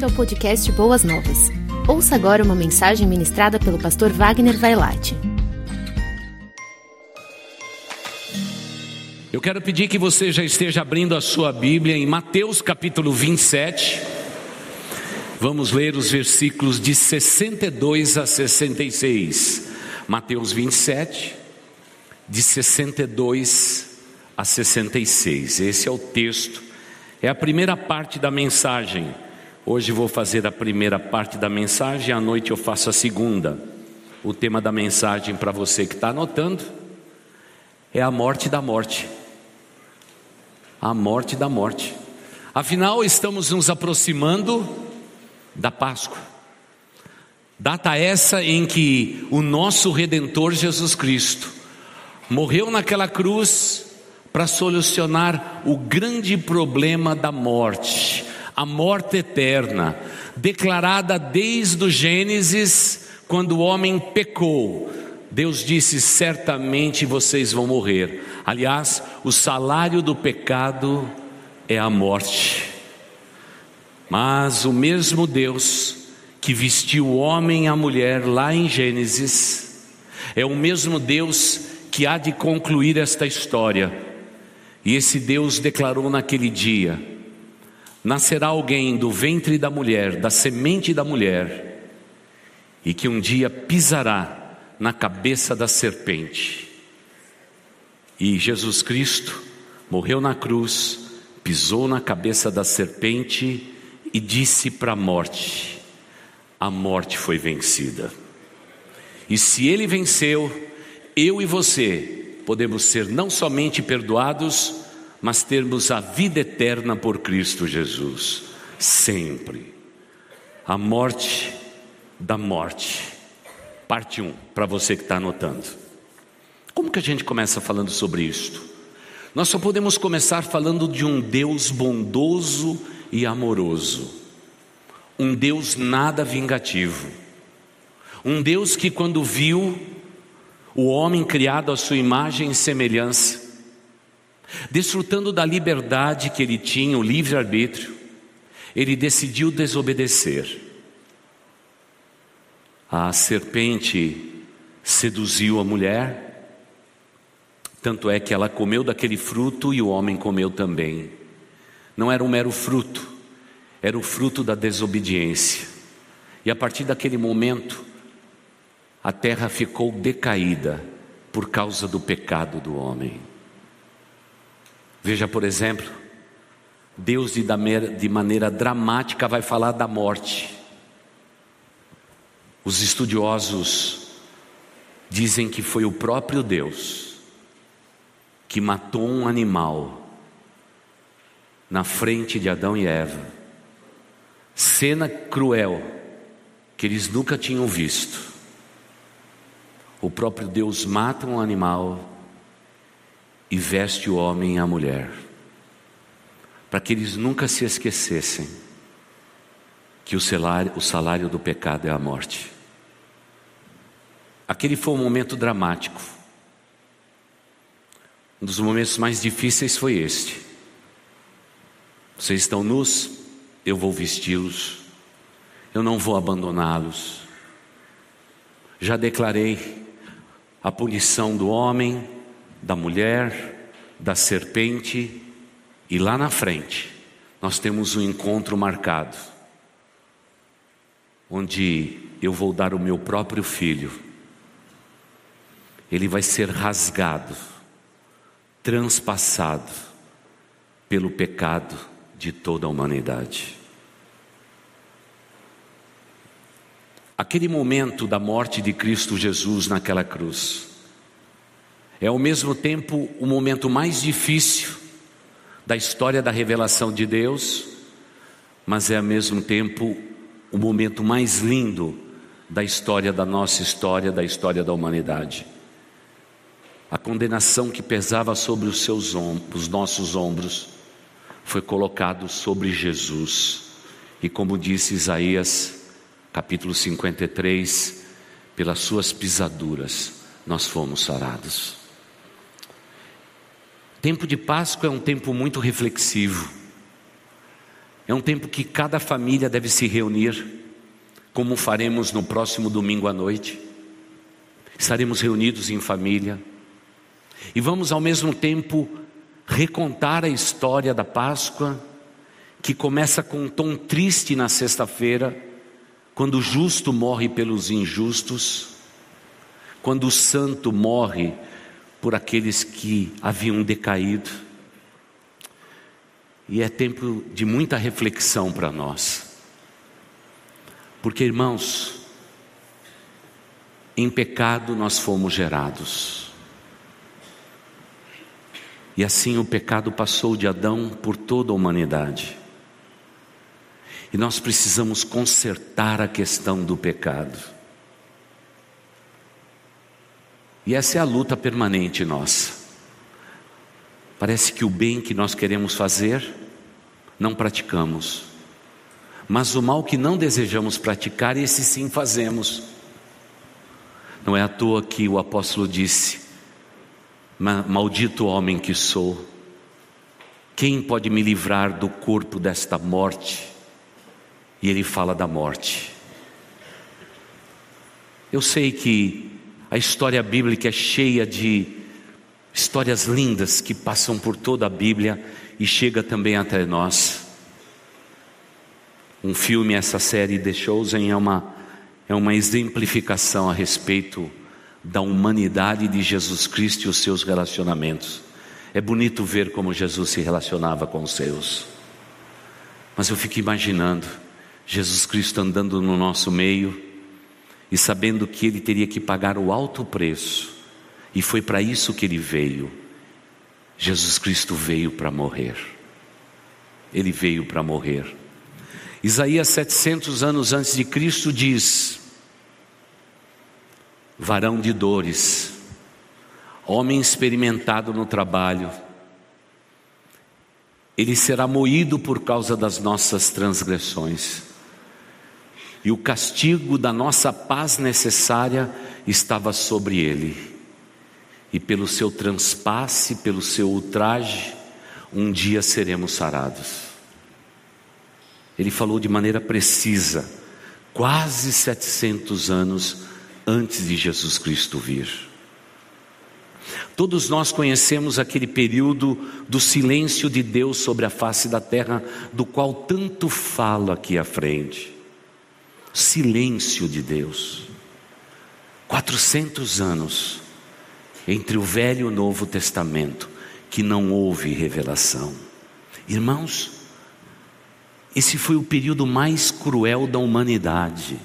bem-vindo ao podcast Boas Novas. Ouça agora uma mensagem ministrada pelo pastor Wagner Vailate. Eu quero pedir que você já esteja abrindo a sua Bíblia em Mateus capítulo 27. Vamos ler os versículos de 62 a 66. Mateus 27, de 62 a 66. Esse é o texto é a primeira parte da mensagem. Hoje vou fazer a primeira parte da mensagem, à noite eu faço a segunda. O tema da mensagem para você que está anotando é a morte da morte. A morte da morte. Afinal, estamos nos aproximando da Páscoa. Data essa em que o nosso Redentor Jesus Cristo morreu naquela cruz para solucionar o grande problema da morte, a morte eterna, declarada desde o Gênesis, quando o homem pecou. Deus disse: certamente vocês vão morrer. Aliás, o salário do pecado é a morte. Mas o mesmo Deus que vestiu o homem e a mulher lá em Gênesis, é o mesmo Deus que há de concluir esta história e esse Deus declarou naquele dia: nascerá alguém do ventre da mulher, da semente da mulher, e que um dia pisará na cabeça da serpente. E Jesus Cristo morreu na cruz, pisou na cabeça da serpente e disse para a morte: a morte foi vencida. E se ele venceu, eu e você podemos ser não somente perdoados, mas termos a vida eterna por Cristo Jesus, sempre. A morte da morte. Parte 1, para você que está anotando. Como que a gente começa falando sobre isto? Nós só podemos começar falando de um Deus bondoso e amoroso, um Deus nada vingativo, um Deus que, quando viu o homem criado à sua imagem e semelhança, desfrutando da liberdade que ele tinha, o livre-arbítrio, ele decidiu desobedecer. A serpente seduziu a mulher, tanto é que ela comeu daquele fruto e o homem comeu também. Não era um mero fruto, era o fruto da desobediência. E a partir daquele momento, a terra ficou decaída por causa do pecado do homem. Veja, por exemplo, Deus de maneira dramática vai falar da morte. Os estudiosos dizem que foi o próprio Deus que matou um animal na frente de Adão e Eva. Cena cruel que eles nunca tinham visto. O próprio Deus mata um animal e veste o homem e a mulher, para que eles nunca se esquecessem que o salário, o salário do pecado é a morte. Aquele foi um momento dramático. Um dos momentos mais difíceis foi este. Vocês estão nus, eu vou vesti-los, eu não vou abandoná-los. Já declarei a punição do homem, da mulher, da serpente, e lá na frente nós temos um encontro marcado, onde eu vou dar o meu próprio filho, ele vai ser rasgado, transpassado pelo pecado de toda a humanidade. Aquele momento da morte de Cristo Jesus naquela cruz é ao mesmo tempo o momento mais difícil da história da revelação de Deus, mas é ao mesmo tempo o momento mais lindo da história da nossa história, da história da humanidade. A condenação que pesava sobre os seus ombros, os nossos ombros, foi colocado sobre Jesus. E como disse Isaías capítulo 53, pelas suas pisaduras nós fomos sarados. Tempo de Páscoa é um tempo muito reflexivo. É um tempo que cada família deve se reunir, como faremos no próximo domingo à noite. Estaremos reunidos em família e vamos ao mesmo tempo recontar a história da Páscoa, que começa com um tom triste na sexta-feira, quando o justo morre pelos injustos, quando o santo morre por aqueles que haviam decaído. E é tempo de muita reflexão para nós. Porque, irmãos, em pecado nós fomos gerados. E assim o pecado passou de Adão por toda a humanidade. E nós precisamos consertar a questão do pecado. E essa é a luta permanente nossa. Parece que o bem que nós queremos fazer, não praticamos. Mas o mal que não desejamos praticar, esse sim fazemos. Não é à toa que o apóstolo disse: Maldito homem que sou, quem pode me livrar do corpo desta morte? E ele fala da morte. Eu sei que a história bíblica é cheia de histórias lindas que passam por toda a Bíblia e chega também até nós. Um filme, essa série The Chosen, é uma, é uma exemplificação a respeito da humanidade de Jesus Cristo e os seus relacionamentos. É bonito ver como Jesus se relacionava com os seus. Mas eu fico imaginando Jesus Cristo andando no nosso meio e sabendo que ele teria que pagar o alto preço, e foi para isso que ele veio. Jesus Cristo veio para morrer. Ele veio para morrer. Isaías 700 anos antes de Cristo diz: varão de dores, homem experimentado no trabalho, ele será moído por causa das nossas transgressões e o castigo da nossa paz necessária estava sobre ele. E pelo seu transpasse, pelo seu ultraje, um dia seremos sarados. Ele falou de maneira precisa, quase 700 anos antes de Jesus Cristo vir. Todos nós conhecemos aquele período do silêncio de Deus sobre a face da terra, do qual tanto falo aqui à frente silêncio de Deus. 400 anos entre o Velho e o Novo Testamento que não houve revelação. Irmãos, esse foi o período mais cruel da humanidade.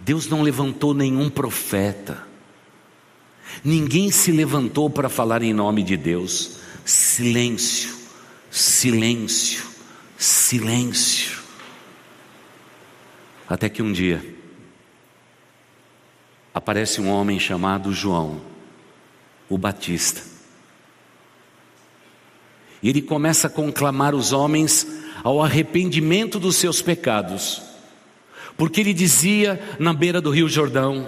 Deus não levantou nenhum profeta. Ninguém se levantou para falar em nome de Deus. Silêncio, silêncio, silêncio. Até que um dia aparece um homem chamado João, o Batista. E ele começa a conclamar os homens ao arrependimento dos seus pecados. Porque ele dizia na beira do Rio Jordão: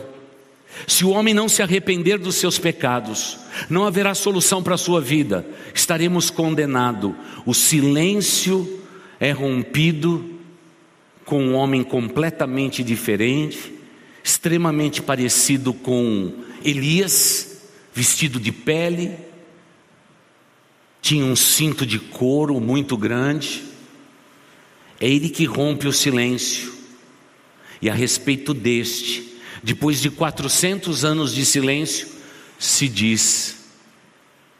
se o homem não se arrepender dos seus pecados, não haverá solução para a sua vida, estaremos condenados. O silêncio é rompido com um homem completamente diferente, extremamente parecido com Elias, vestido de pele, tinha um cinto de couro muito grande. É ele que rompe o silêncio. E a respeito deste, depois de 400 anos de silêncio, se diz: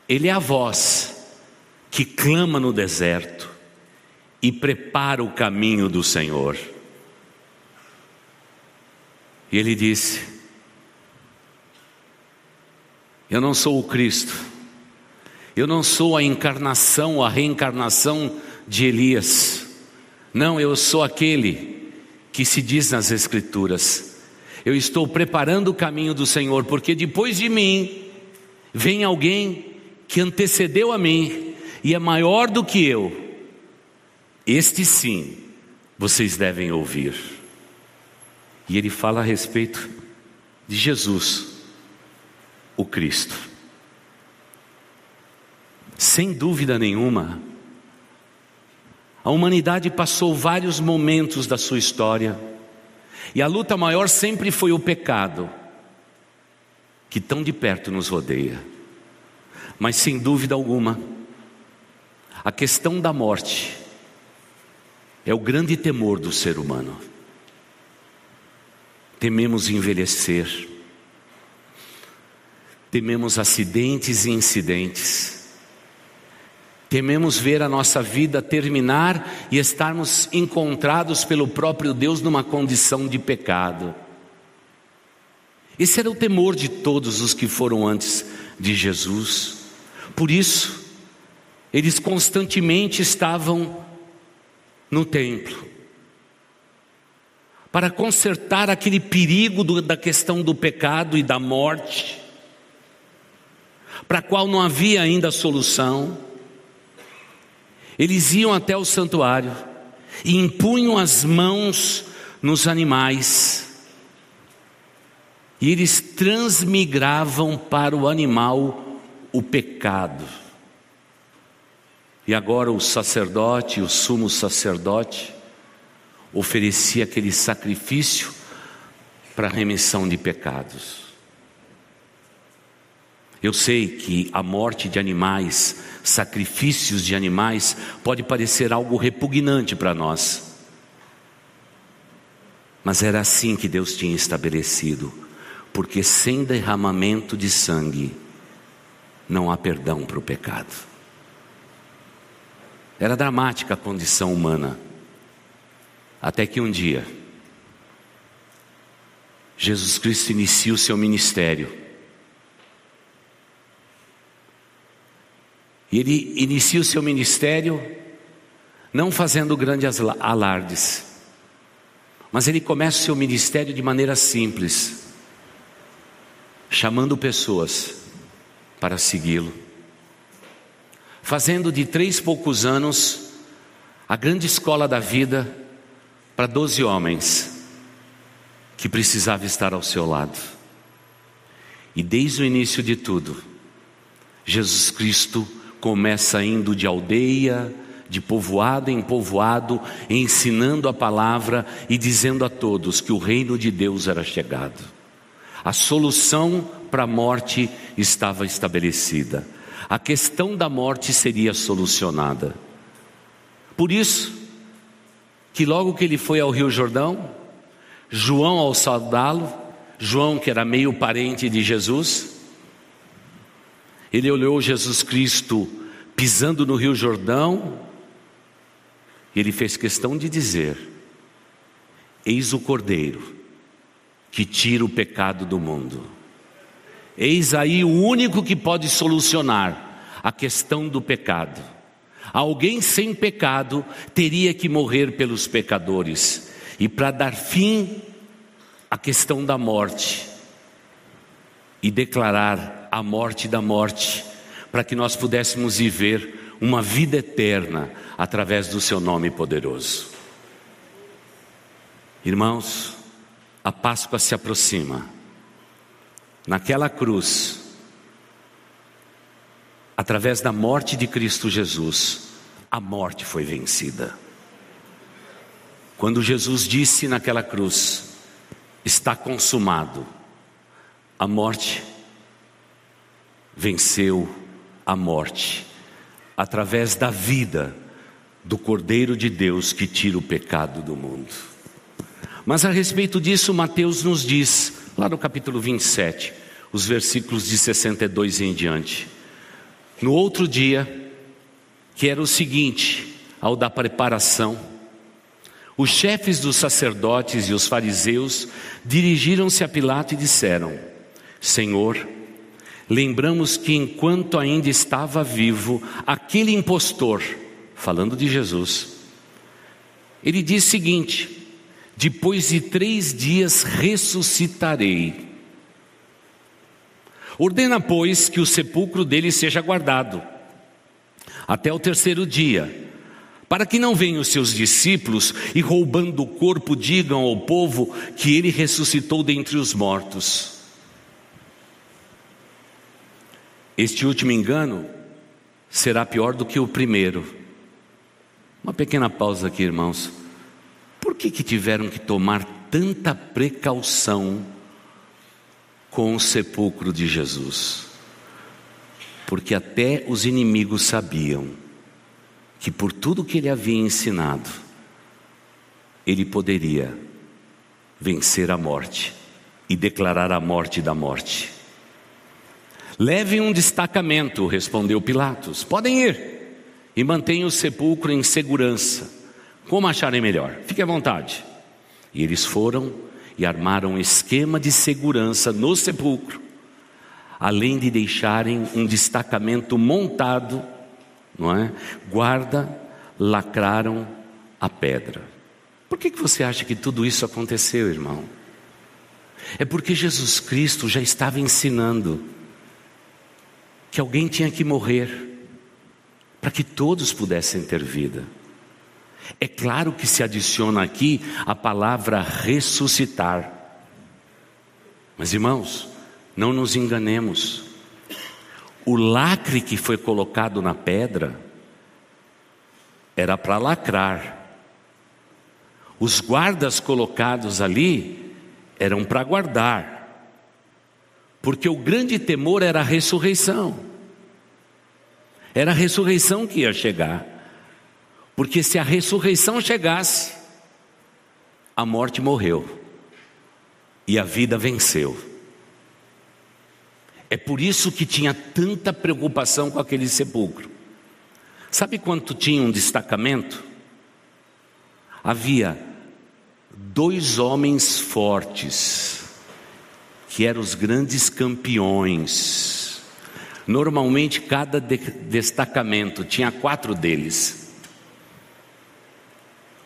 Ele é a voz que clama no deserto e prepara o caminho do Senhor. E ele disse: Eu não sou o Cristo, eu não sou a encarnação, a reencarnação de Elias, não, eu sou aquele que se diz nas Escrituras. Eu estou preparando o caminho do Senhor, porque depois de mim vem alguém que antecedeu a mim e é maior do que eu este sim, vocês devem ouvir. E ele fala a respeito de Jesus, o Cristo. Sem dúvida nenhuma, A humanidade passou vários momentos da sua história, e a luta maior sempre foi o pecado, que tão de perto nos rodeia. Mas sem dúvida alguma, a questão da morte é o grande temor do ser humano. Tememos envelhecer, tememos acidentes e incidentes, tememos ver a nossa vida terminar e estarmos encontrados pelo próprio Deus numa condição de pecado. Esse era o temor de todos os que foram antes de Jesus. Por isso, eles constantemente estavam no templo para consertar aquele perigo do, da questão do pecado e da morte, para a qual não havia ainda solução. Eles iam até o santuário e impunham as mãos nos animais, e eles transmigravam para o animal o pecado. E agora o sacerdote, o sumo sacerdote, oferecia aquele sacrifício para remissão de pecados. Eu sei que a morte de animais, sacrifícios de animais, pode parecer algo repugnante para nós. Mas era assim que Deus tinha estabelecido, porque sem derramamento de sangue não há perdão para o pecado. Era dramática a condição humana. Até que um dia, Jesus Cristo inicia o seu ministério. E ele inicia o seu ministério não fazendo grandes alardes, mas ele começa o seu ministério de maneira simples, chamando pessoas para segui-lo fazendo de três poucos anos a grande escola da vida para doze homens que precisava estar ao seu lado. E desde o início de tudo, Jesus Cristo começa indo de aldeia, de povoado em povoado, ensinando a palavra e dizendo a todos que o reino de Deus era chegado. A solução para a morte estava estabelecida a questão da morte seria solucionada. Por isso, que logo que ele foi ao Rio Jordão, João ao saudá-lo, João que era meio parente de Jesus, ele olhou Jesus Cristo pisando no Rio Jordão, e ele fez questão de dizer: Eis o Cordeiro que tira o pecado do mundo. Eis aí o único que pode solucionar a questão do pecado. Alguém sem pecado teria que morrer pelos pecadores, e para dar fim à questão da morte, e declarar a morte da morte, para que nós pudéssemos viver uma vida eterna através do seu nome poderoso. Irmãos, a Páscoa se aproxima. Naquela cruz, através da morte de Cristo Jesus, a morte foi vencida. Quando Jesus disse naquela cruz: Está consumado, a morte venceu a morte, através da vida do Cordeiro de Deus que tira o pecado do mundo. Mas a respeito disso, Mateus nos diz lá no capítulo 27, os versículos de 62 em diante. No outro dia, que era o seguinte, ao da preparação, os chefes dos sacerdotes e os fariseus dirigiram-se a Pilato e disseram: Senhor, lembramos que enquanto ainda estava vivo, aquele impostor, falando de Jesus, ele diz o seguinte: depois de três dias ressuscitarei. Ordena, pois, que o sepulcro dele seja guardado até o terceiro dia, para que não venham os seus discípulos e roubando o corpo digam ao povo que ele ressuscitou dentre os mortos. Este último engano será pior do que o primeiro. Uma pequena pausa aqui, irmãos. Por que, que tiveram que tomar tanta precaução com o sepulcro de Jesus? Porque até os inimigos sabiam que por tudo que ele havia ensinado, ele poderia vencer a morte e declarar a morte da morte. Levem um destacamento, respondeu Pilatos. Podem ir e mantenham o sepulcro em segurança, como acharem melhor. Fique à vontade. E eles foram e armaram um esquema de segurança no sepulcro, além de deixarem um destacamento montado, não é? Guarda, lacraram a pedra. Por que, que você acha que tudo isso aconteceu, irmão? É porque Jesus Cristo já estava ensinando que alguém tinha que morrer para que todos pudessem ter vida. É claro que se adiciona aqui a palavra ressuscitar. Mas irmãos, não nos enganemos. O lacre que foi colocado na pedra era para lacrar. Os guardas colocados ali eram para guardar. Porque o grande temor era a ressurreição. Era a ressurreição que ia chegar. Porque se a ressurreição chegasse, a morte morreu e a vida venceu. É por isso que tinha tanta preocupação com aquele sepulcro. Sabe quanto tinha um destacamento? Havia dois homens fortes, que eram os grandes campeões. Normalmente, cada de destacamento tinha quatro deles.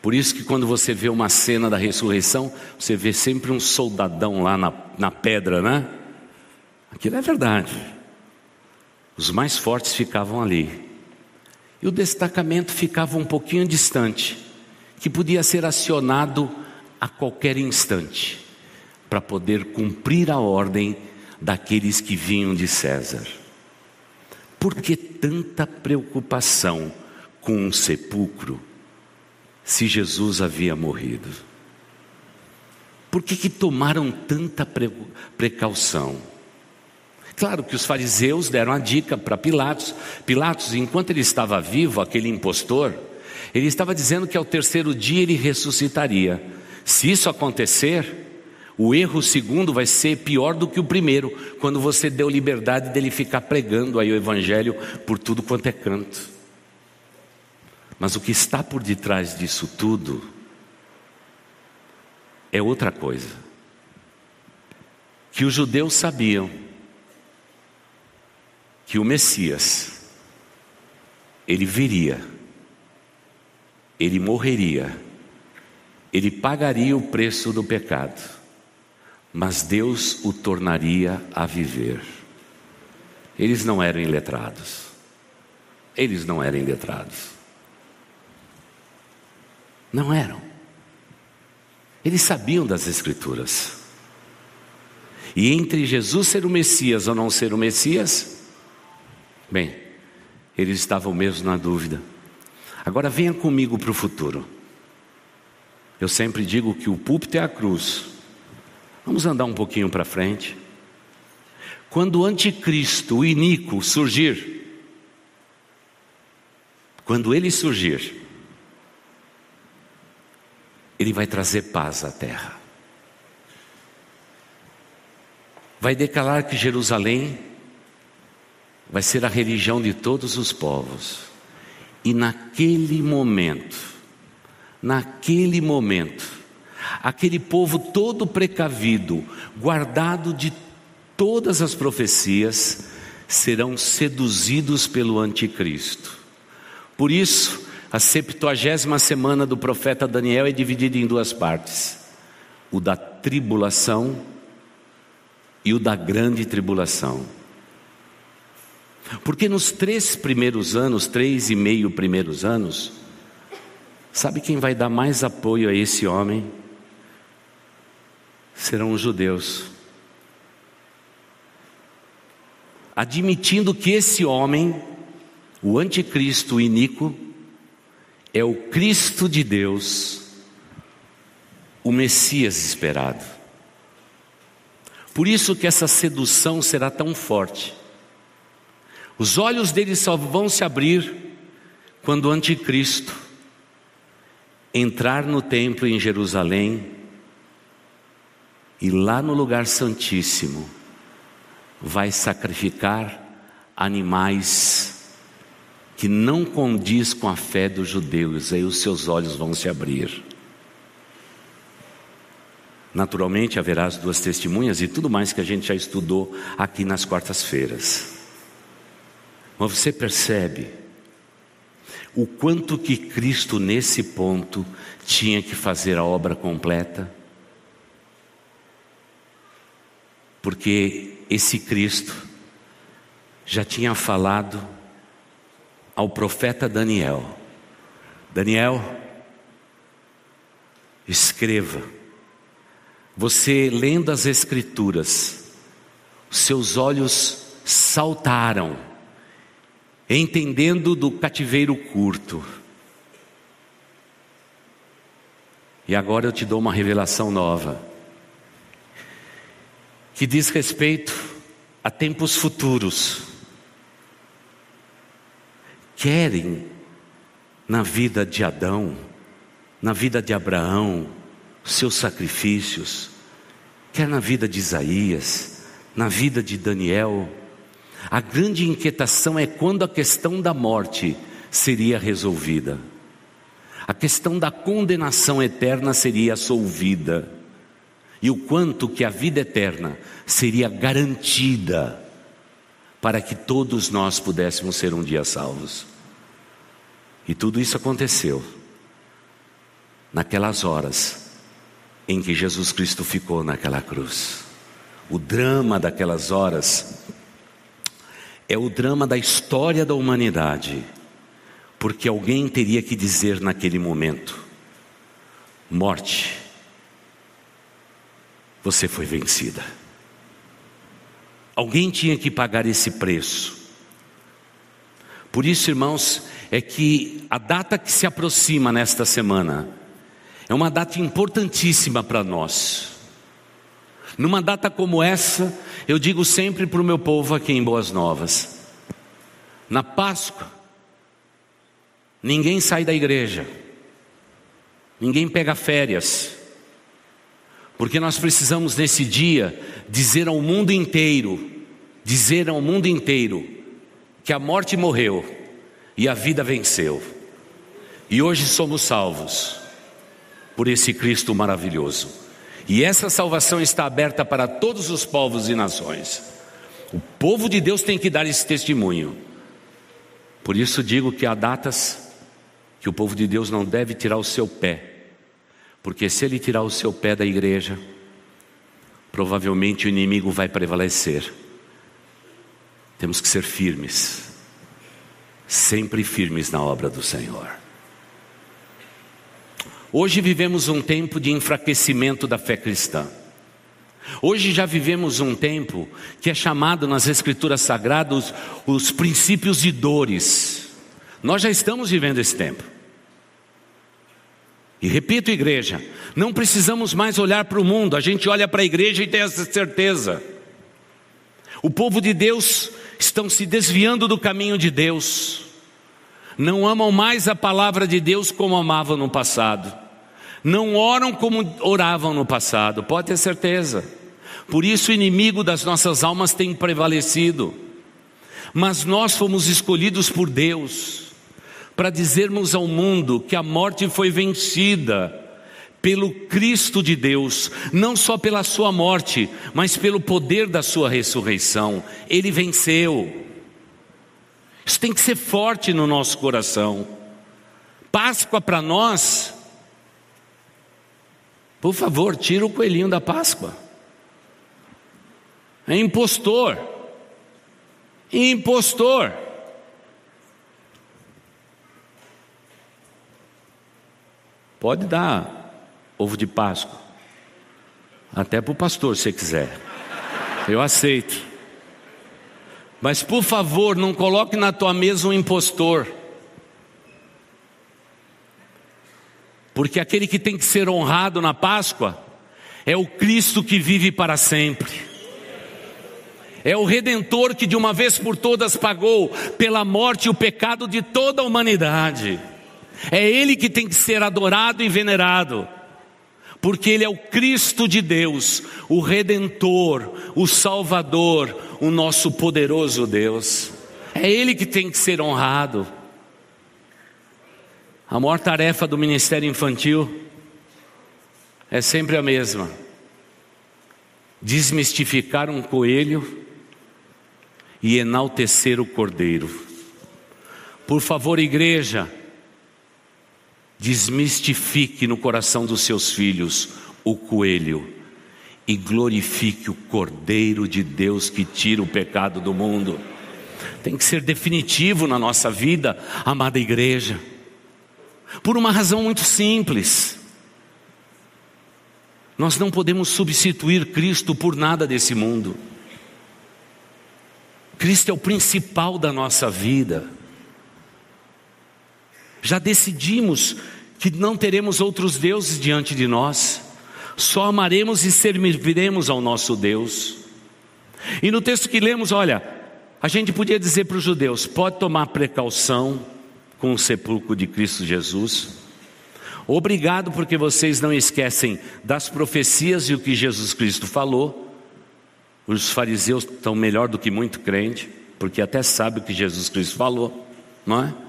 Por isso que quando você vê uma cena da ressurreição, você vê sempre um soldadão lá na, na pedra, né? Aquilo é verdade. Os mais fortes ficavam ali. E o destacamento ficava um pouquinho distante, que podia ser acionado a qualquer instante, para poder cumprir a ordem daqueles que vinham de César. Por que tanta preocupação com um sepulcro? Se Jesus havia morrido? Por que, que tomaram tanta precaução? Claro que os fariseus deram a dica para Pilatos. Pilatos, enquanto ele estava vivo, aquele impostor, ele estava dizendo que ao terceiro dia ele ressuscitaria. Se isso acontecer, o erro segundo vai ser pior do que o primeiro, quando você deu liberdade dele ficar pregando aí o evangelho por tudo quanto é canto. Mas o que está por detrás disso tudo é outra coisa. Que os judeus sabiam que o Messias, ele viria, ele morreria, ele pagaria o preço do pecado, mas Deus o tornaria a viver. Eles não eram iletrados, eles não eram iletrados. Não eram. Eles sabiam das Escrituras. E entre Jesus ser o Messias ou não ser o Messias, bem, eles estavam mesmo na dúvida. Agora venha comigo para o futuro. Eu sempre digo que o púlpito é a cruz. Vamos andar um pouquinho para frente. Quando o anticristo, o iníquo, surgir, quando ele surgir, ele vai trazer paz à terra. Vai declarar que Jerusalém vai ser a religião de todos os povos. E naquele momento, naquele momento, aquele povo todo precavido, guardado de todas as profecias, serão seduzidos pelo anticristo. Por isso, a septuagésima semana do profeta Daniel é dividida em duas partes: o da tribulação e o da grande tribulação. Porque nos três primeiros anos, três e meio primeiros anos, sabe quem vai dar mais apoio a esse homem? Serão os judeus. Admitindo que esse homem, o anticristo iníquo, é o Cristo de Deus, o Messias esperado. Por isso que essa sedução será tão forte. Os olhos dele só vão se abrir quando o anticristo entrar no templo em Jerusalém e lá no lugar santíssimo vai sacrificar animais que não condiz com a fé dos judeus, aí os seus olhos vão se abrir. Naturalmente haverá as duas testemunhas e tudo mais que a gente já estudou aqui nas quartas-feiras. Mas você percebe o quanto que Cristo nesse ponto tinha que fazer a obra completa? Porque esse Cristo já tinha falado ao profeta Daniel: Daniel, escreva. Você lendo as Escrituras, seus olhos saltaram entendendo do cativeiro curto. E agora eu te dou uma revelação nova, que diz respeito a tempos futuros. Querem na vida de Adão, na vida de Abraão, seus sacrifícios, quer na vida de Isaías, na vida de Daniel, a grande inquietação é quando a questão da morte seria resolvida. A questão da condenação eterna seria solvida. E o quanto que a vida eterna seria garantida para que todos nós pudéssemos ser um dia salvos. E tudo isso aconteceu naquelas horas em que Jesus Cristo ficou naquela cruz. O drama daquelas horas é o drama da história da humanidade, porque alguém teria que dizer naquele momento: morte, você foi vencida. Alguém tinha que pagar esse preço. Por isso, irmãos, é que a data que se aproxima nesta semana é uma data importantíssima para nós. Numa data como essa, eu digo sempre para o meu povo aqui em Boas Novas: na Páscoa, ninguém sai da igreja, ninguém pega férias, porque nós precisamos nesse dia dizer ao mundo inteiro, dizer ao mundo inteiro, que a morte morreu e a vida venceu, e hoje somos salvos por esse Cristo maravilhoso. E essa salvação está aberta para todos os povos e nações. O povo de Deus tem que dar esse testemunho. Por isso digo que há datas que o povo de Deus não deve tirar o seu pé, porque se ele tirar o seu pé da igreja, provavelmente o inimigo vai prevalecer. Temos que ser firmes, sempre firmes na obra do Senhor. Hoje vivemos um tempo de enfraquecimento da fé cristã. Hoje já vivemos um tempo que é chamado nas Escrituras Sagradas os princípios de dores. Nós já estamos vivendo esse tempo. E repito, igreja, não precisamos mais olhar para o mundo, a gente olha para a igreja e tem essa certeza. O povo de Deus estão se desviando do caminho de Deus não amam mais a palavra de Deus como amavam no passado, não oram como oravam no passado, pode ter certeza. Por isso o inimigo das nossas almas tem prevalecido. Mas nós fomos escolhidos por Deus para dizermos ao mundo que a morte foi vencida pelo Cristo de Deus, não só pela sua morte, mas pelo poder da sua ressurreição. Ele venceu. Isso tem que ser forte no nosso coração. Páscoa para nós, por favor, tira o coelhinho da Páscoa. É impostor. Impostor. Pode dar ovo de Páscoa. Até para o pastor, se quiser. Eu aceito. Mas por favor, não coloque na tua mesa um impostor. Porque aquele que tem que ser honrado na Páscoa é o Cristo que vive para sempre. É o redentor que de uma vez por todas pagou pela morte o pecado de toda a humanidade. É ele que tem que ser adorado e venerado porque Ele é o Cristo de Deus, o Redentor, o Salvador, o nosso poderoso Deus. É Ele que tem que ser honrado. A maior tarefa do ministério infantil é sempre a mesma: desmistificar um coelho e enaltecer o cordeiro. Por favor, igreja, Desmistifique no coração dos seus filhos o coelho e glorifique o Cordeiro de Deus que tira o pecado do mundo. Tem que ser definitivo na nossa vida, amada igreja, por uma razão muito simples. Nós não podemos substituir Cristo por nada desse mundo. Cristo é o principal da nossa vida. Já decidimos que não teremos outros deuses diante de nós, só amaremos e serviremos ao nosso Deus. E no texto que lemos, olha, a gente podia dizer para os judeus: pode tomar precaução com o sepulcro de Cristo Jesus. Obrigado porque vocês não esquecem das profecias e o que Jesus Cristo falou. Os fariseus estão melhor do que muito crente, porque até sabe o que Jesus Cristo falou, não é?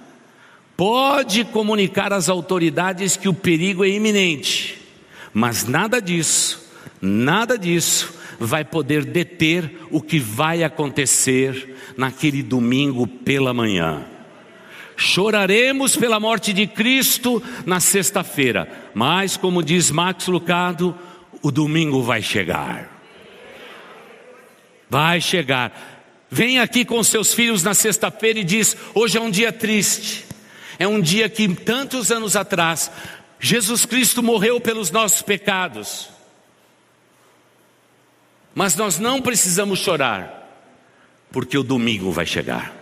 Pode comunicar às autoridades que o perigo é iminente, mas nada disso, nada disso vai poder deter o que vai acontecer naquele domingo pela manhã. Choraremos pela morte de Cristo na sexta-feira, mas como diz Max Lucado, o domingo vai chegar. Vai chegar. Vem aqui com seus filhos na sexta-feira e diz: hoje é um dia triste. É um dia que tantos anos atrás Jesus Cristo morreu pelos nossos pecados. Mas nós não precisamos chorar, porque o domingo vai chegar.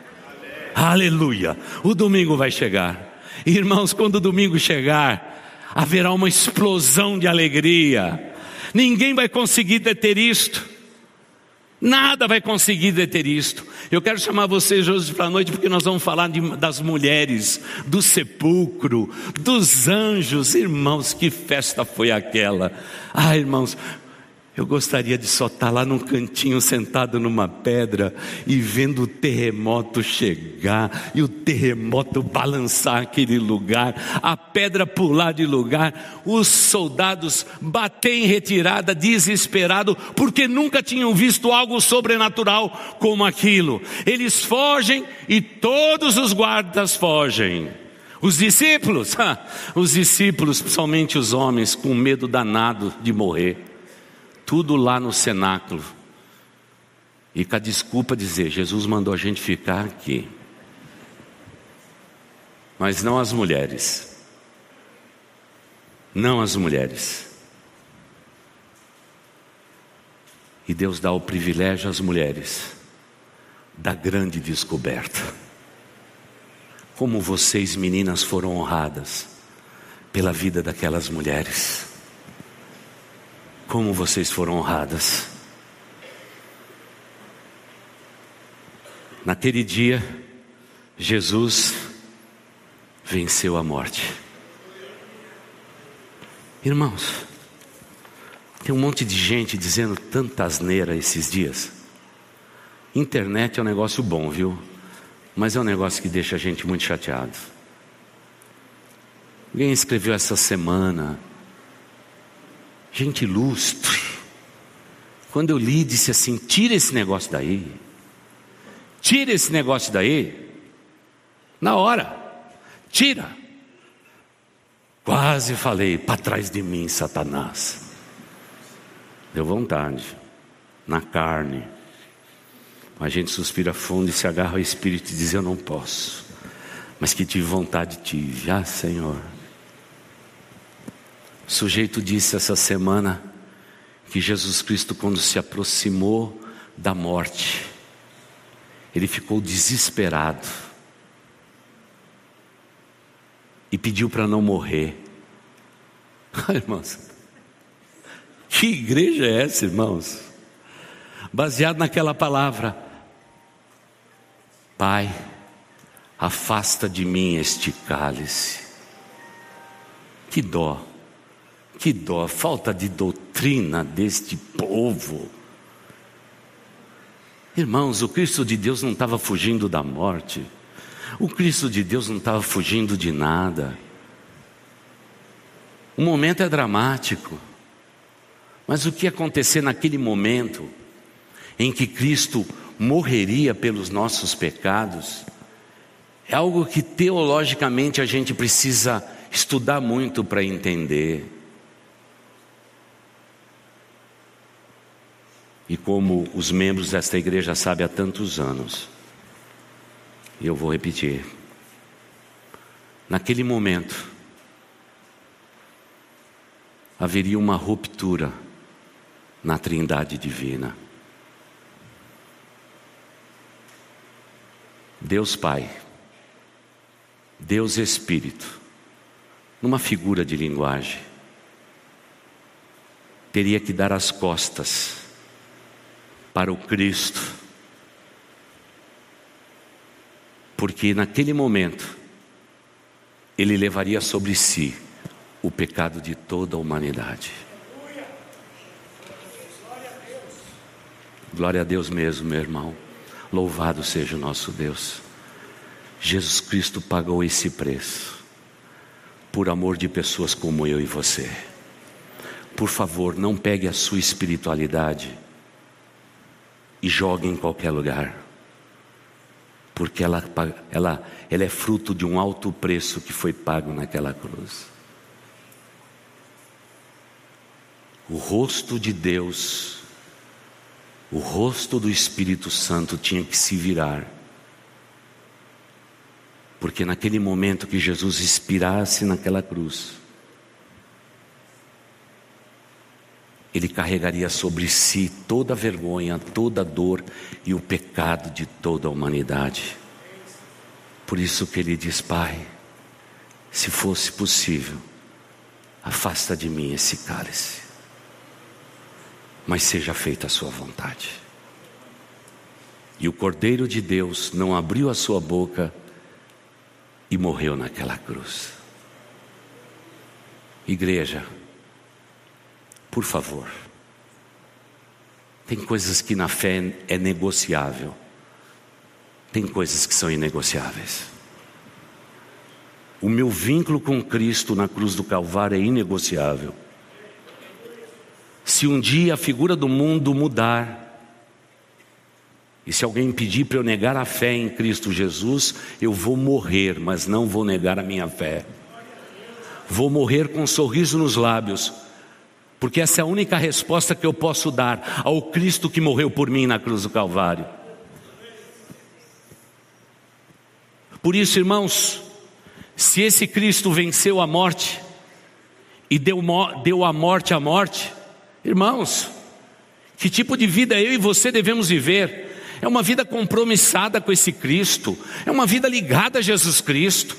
Aleluia! O domingo vai chegar. Irmãos, quando o domingo chegar, haverá uma explosão de alegria. Ninguém vai conseguir deter isto. Nada vai conseguir deter isto. Eu quero chamar vocês hoje para a noite porque nós vamos falar de, das mulheres, do sepulcro, dos anjos. Irmãos, que festa foi aquela? Ah, irmãos, eu gostaria de só estar lá num cantinho sentado numa pedra e vendo o terremoto chegar e o terremoto balançar aquele lugar, a pedra pular de lugar, os soldados bater em retirada desesperado porque nunca tinham visto algo sobrenatural como aquilo. Eles fogem e todos os guardas fogem. Os discípulos, os discípulos, principalmente os homens, com medo danado de morrer tudo lá no cenáculo. E com a desculpa dizer, Jesus mandou a gente ficar aqui. Mas não as mulheres. Não as mulheres. E Deus dá o privilégio às mulheres da grande descoberta. Como vocês, meninas, foram honradas pela vida daquelas mulheres como vocês foram honradas. Naquele dia, Jesus venceu a morte. Irmãos, tem um monte de gente dizendo tanta asneira esses dias. Internet é um negócio bom, viu? Mas é um negócio que deixa a gente muito chateado. Alguém escreveu essa semana gente ilustre. Quando eu li, disse assim: tira esse negócio daí, tira esse negócio daí, na hora, tira. Quase falei, para trás de mim, Satanás. Deu vontade, na carne. A gente suspira fundo e se agarra ao Espírito e diz: Eu não posso. Mas que tive vontade, tive. Ah, Senhor. O sujeito disse essa semana que Jesus Cristo, quando se aproximou da morte, ele ficou desesperado e pediu para não morrer. Irmãos, que igreja é essa, irmãos? Baseado naquela palavra, Pai, afasta de mim este cálice. Que dó, que dó, falta de doutrina deste povo. Irmãos, o Cristo de Deus não estava fugindo da morte, o Cristo de Deus não estava fugindo de nada. O momento é dramático, mas o que ia acontecer naquele momento em que Cristo morreria pelos nossos pecados, é algo que teologicamente a gente precisa estudar muito para entender. E como os membros desta igreja sabem há tantos anos, e eu vou repetir, naquele momento, haveria uma ruptura na Trindade Divina. Deus Pai, Deus Espírito, numa figura de linguagem, teria que dar as costas para o Cristo, porque naquele momento ele levaria sobre si o pecado de toda a humanidade. Glória a Deus mesmo, meu irmão. Louvado seja o nosso Deus. Jesus Cristo pagou esse preço por amor de pessoas como eu e você. Por favor, não pegue a sua espiritualidade e jogue em qualquer lugar, porque ela, ela, ela é fruto de um alto preço que foi pago naquela cruz. O rosto de Deus o rosto do Espírito Santo tinha que se virar. Porque naquele momento que Jesus expirasse naquela cruz, ele carregaria sobre si toda a vergonha, toda a dor e o pecado de toda a humanidade. Por isso que ele diz: Pai, se fosse possível, afasta de mim esse cálice mas seja feita a sua vontade. E o Cordeiro de Deus não abriu a sua boca e morreu naquela cruz. Igreja, por favor, tem coisas que na fé é negociável, tem coisas que são inegociáveis. O meu vínculo com Cristo na cruz do Calvário é inegociável. Se um dia a figura do mundo mudar, e se alguém pedir para eu negar a fé em Cristo Jesus, eu vou morrer, mas não vou negar a minha fé. Vou morrer com um sorriso nos lábios, porque essa é a única resposta que eu posso dar ao Cristo que morreu por mim na cruz do Calvário. Por isso, irmãos, se esse Cristo venceu a morte e deu, deu a morte à morte, Irmãos, que tipo de vida eu e você devemos viver? É uma vida compromissada com esse Cristo, é uma vida ligada a Jesus Cristo.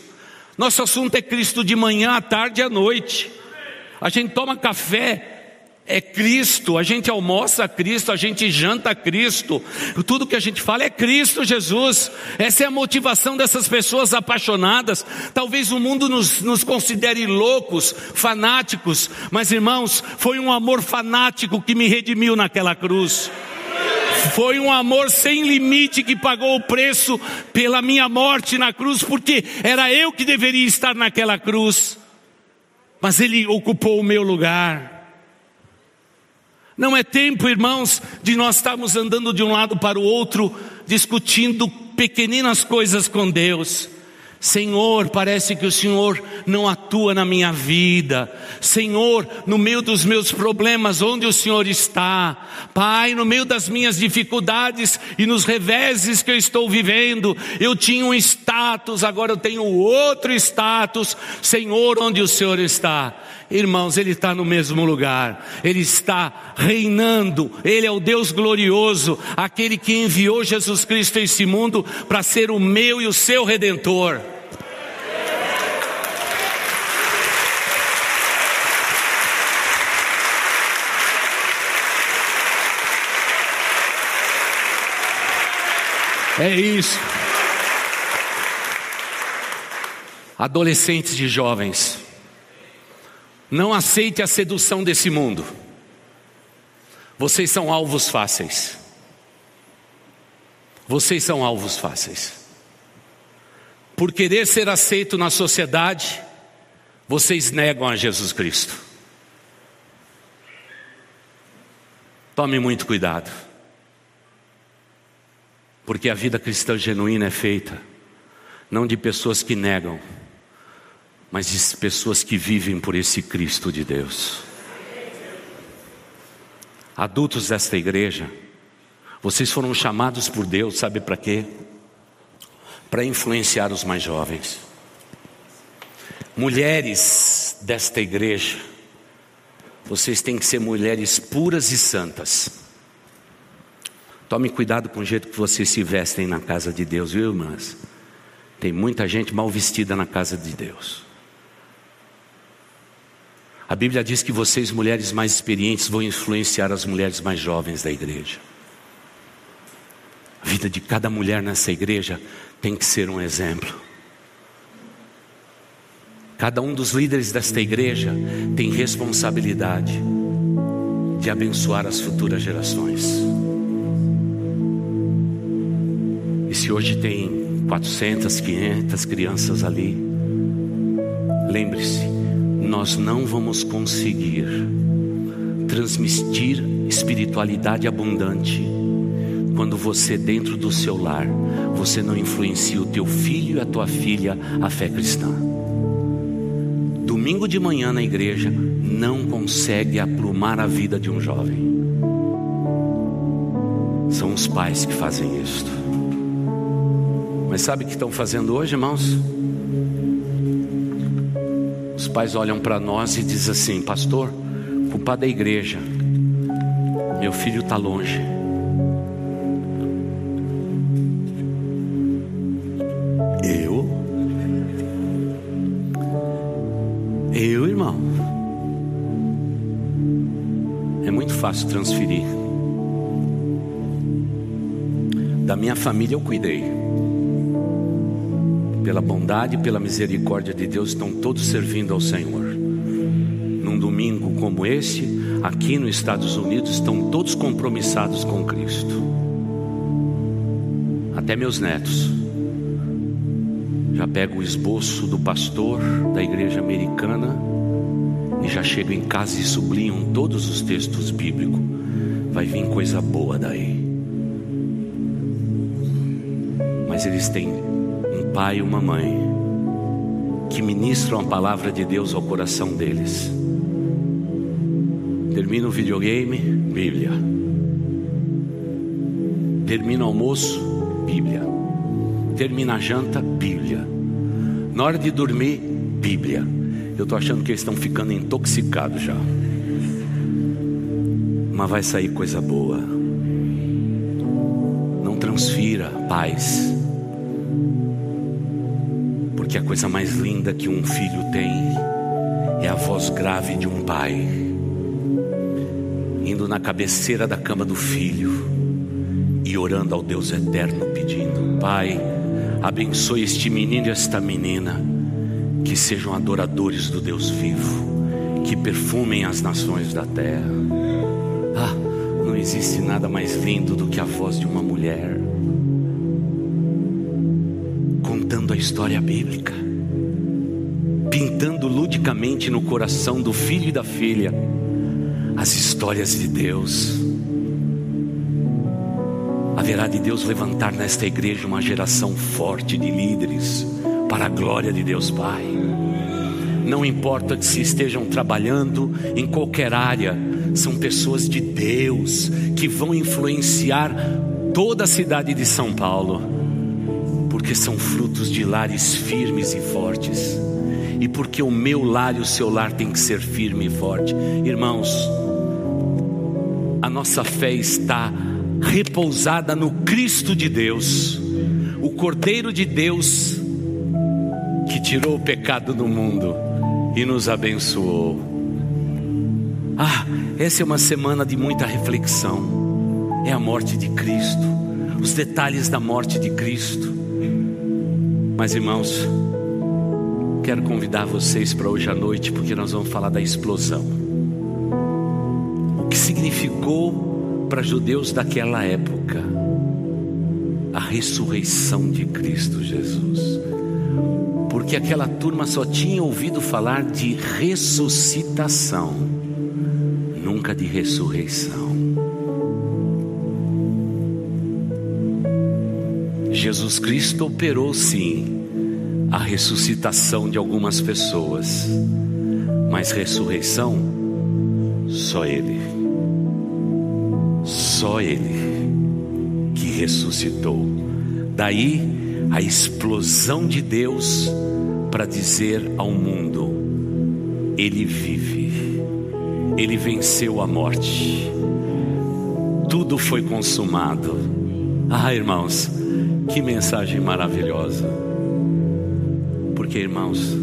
Nosso assunto é Cristo de manhã, à tarde e à noite. A gente toma café é Cristo, a gente almoça Cristo, a gente janta Cristo, tudo que a gente fala é Cristo Jesus. Essa é a motivação dessas pessoas apaixonadas. Talvez o mundo nos, nos considere loucos, fanáticos, mas irmãos, foi um amor fanático que me redimiu naquela cruz. Foi um amor sem limite que pagou o preço pela minha morte na cruz, porque era eu que deveria estar naquela cruz, mas Ele ocupou o meu lugar. Não é tempo, irmãos, de nós estarmos andando de um lado para o outro, discutindo pequeninas coisas com Deus. Senhor, parece que o Senhor não atua na minha vida. Senhor, no meio dos meus problemas, onde o Senhor está? Pai, no meio das minhas dificuldades e nos reveses que eu estou vivendo, eu tinha um status, agora eu tenho outro status. Senhor, onde o Senhor está? Irmãos, Ele está no mesmo lugar, Ele está reinando, Ele é o Deus glorioso, aquele que enviou Jesus Cristo a esse mundo para ser o meu e o seu redentor. É isso. Adolescentes e jovens, não aceite a sedução desse mundo. Vocês são alvos fáceis. Vocês são alvos fáceis. Por querer ser aceito na sociedade, vocês negam a Jesus Cristo. Tome muito cuidado. Porque a vida cristã genuína é feita não de pessoas que negam, mas de pessoas que vivem por esse Cristo de Deus. Adultos desta igreja, vocês foram chamados por Deus, sabe para quê? Para influenciar os mais jovens. Mulheres desta igreja, vocês têm que ser mulheres puras e santas. Tome cuidado com o jeito que vocês se vestem na casa de Deus, viu, irmãs? Tem muita gente mal vestida na casa de Deus. A Bíblia diz que vocês, mulheres mais experientes, vão influenciar as mulheres mais jovens da igreja. A vida de cada mulher nessa igreja tem que ser um exemplo. Cada um dos líderes desta igreja tem responsabilidade de abençoar as futuras gerações. E se hoje tem 400, 500 crianças ali, lembre-se, nós não vamos conseguir transmitir espiritualidade abundante quando você dentro do seu lar, você não influencia o teu filho e a tua filha a fé cristã. Domingo de manhã na igreja não consegue aprumar a vida de um jovem. São os pais que fazem isto. Mas sabe o que estão fazendo hoje, irmãos? Os pais olham para nós e dizem assim: Pastor, culpa da igreja, meu filho está longe. Eu? Eu, irmão. É muito fácil transferir. Da minha família eu cuidei. Pela bondade e pela misericórdia de Deus, estão todos servindo ao Senhor. Num domingo como esse, aqui nos Estados Unidos, estão todos compromissados com Cristo. Até meus netos. Já pego o esboço do pastor da igreja americana e já chego em casa e sublinham todos os textos bíblicos. Vai vir coisa boa daí. Mas eles têm pai e uma mãe que ministram a palavra de Deus ao coração deles. Termina o videogame, Bíblia. Termina o almoço, Bíblia. Termina a janta, Bíblia. Na hora de dormir, Bíblia. Eu estou achando que eles estão ficando intoxicados já. Mas vai sair coisa boa. Não transfira paz. Coisa mais linda que um filho tem é a voz grave de um pai, indo na cabeceira da cama do filho e orando ao Deus eterno, pedindo: Pai, abençoe este menino e esta menina, que sejam adoradores do Deus vivo, que perfumem as nações da terra. Ah, não existe nada mais lindo do que a voz de uma mulher história bíblica, pintando ludicamente no coração do filho e da filha as histórias de Deus. Haverá de Deus levantar nesta igreja uma geração forte de líderes para a glória de Deus Pai. Não importa que se estejam trabalhando em qualquer área, são pessoas de Deus que vão influenciar toda a cidade de São Paulo, porque são frutos de lares firmes e fortes, e porque o meu lar e o seu lar tem que ser firme e forte, irmãos. A nossa fé está repousada no Cristo de Deus, o Cordeiro de Deus que tirou o pecado do mundo e nos abençoou. Ah, essa é uma semana de muita reflexão. É a morte de Cristo, os detalhes da morte de Cristo. Mas irmãos, quero convidar vocês para hoje à noite, porque nós vamos falar da explosão. O que significou para judeus daquela época a ressurreição de Cristo Jesus. Porque aquela turma só tinha ouvido falar de ressuscitação, nunca de ressurreição. Jesus Cristo operou sim a ressuscitação de algumas pessoas, mas ressurreição, só Ele, só Ele que ressuscitou. Daí a explosão de Deus para dizer ao mundo: Ele vive, Ele venceu a morte, tudo foi consumado. Ah, irmãos, que mensagem maravilhosa. Porque, irmãos,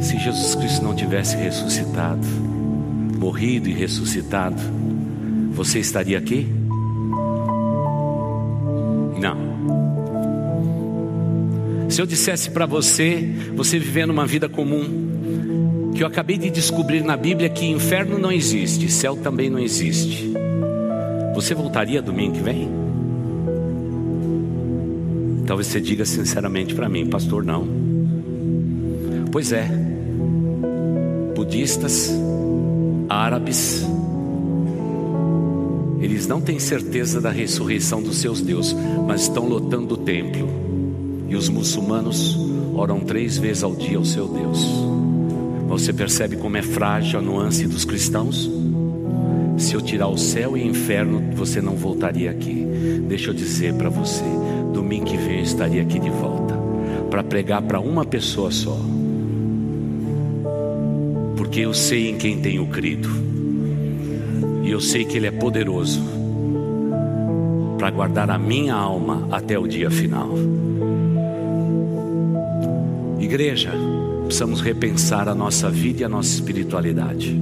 se Jesus Cristo não tivesse ressuscitado, morrido e ressuscitado, você estaria aqui? Não. Se eu dissesse para você, você vivendo uma vida comum, que eu acabei de descobrir na Bíblia que inferno não existe, céu também não existe, você voltaria domingo que vem? Talvez você diga sinceramente para mim, pastor, não. Pois é, budistas, árabes, eles não têm certeza da ressurreição dos seus deuses, mas estão lotando o templo. E os muçulmanos oram três vezes ao dia ao seu Deus. Você percebe como é frágil a nuance dos cristãos? Se eu tirar o céu e o inferno, você não voltaria aqui. Deixa eu dizer para você, domingo que vem eu estaria aqui de volta para pregar para uma pessoa só. Porque eu sei em quem tenho crido. E eu sei que Ele é poderoso para guardar a minha alma até o dia final. Igreja, precisamos repensar a nossa vida e a nossa espiritualidade.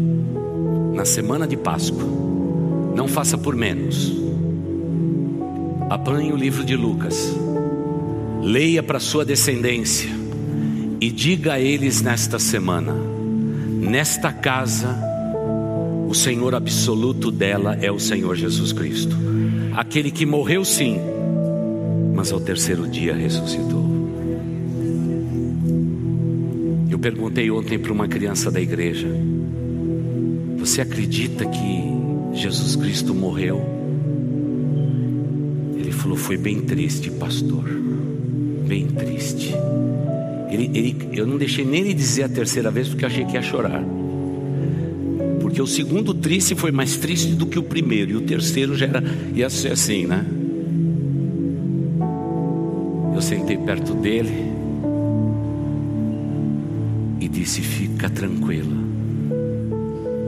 Na semana de Páscoa, não faça por menos Apanhe o livro de Lucas, leia para sua descendência e diga a eles nesta semana: nesta casa, o Senhor absoluto dela é o Senhor Jesus Cristo, aquele que morreu sim, mas ao terceiro dia ressuscitou. Eu perguntei ontem para uma criança da igreja: Você acredita que Jesus Cristo morreu? Falou: Foi bem triste, pastor. Bem triste. Ele, ele, eu não deixei nem ele dizer a terceira vez porque eu achei que ia chorar. Porque o segundo triste foi mais triste do que o primeiro, e o terceiro já era, ia ser assim, né? Eu sentei perto dele e disse: Fica tranquila,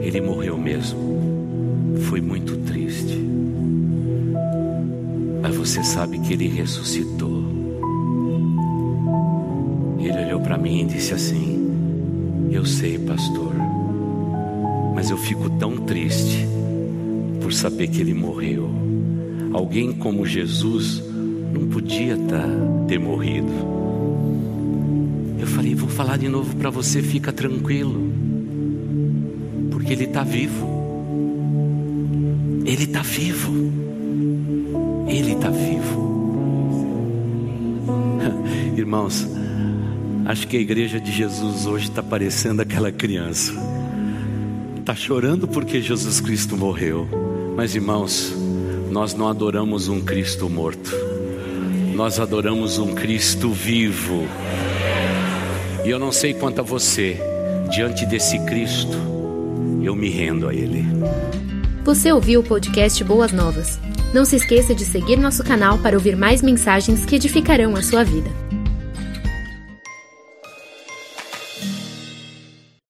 ele morreu mesmo. Foi muito triste. Mas você sabe que ele ressuscitou. Ele olhou para mim e disse assim: Eu sei, pastor, mas eu fico tão triste por saber que ele morreu. Alguém como Jesus não podia tá, ter morrido. Eu falei: Vou falar de novo para você, fica tranquilo, porque ele está vivo. Ele está vivo. Irmãos, acho que a igreja de Jesus hoje está parecendo aquela criança. Está chorando porque Jesus Cristo morreu. Mas, irmãos, nós não adoramos um Cristo morto, nós adoramos um Cristo vivo. E eu não sei quanto a você, diante desse Cristo, eu me rendo a Ele. Você ouviu o podcast Boas Novas? Não se esqueça de seguir nosso canal para ouvir mais mensagens que edificarão a sua vida.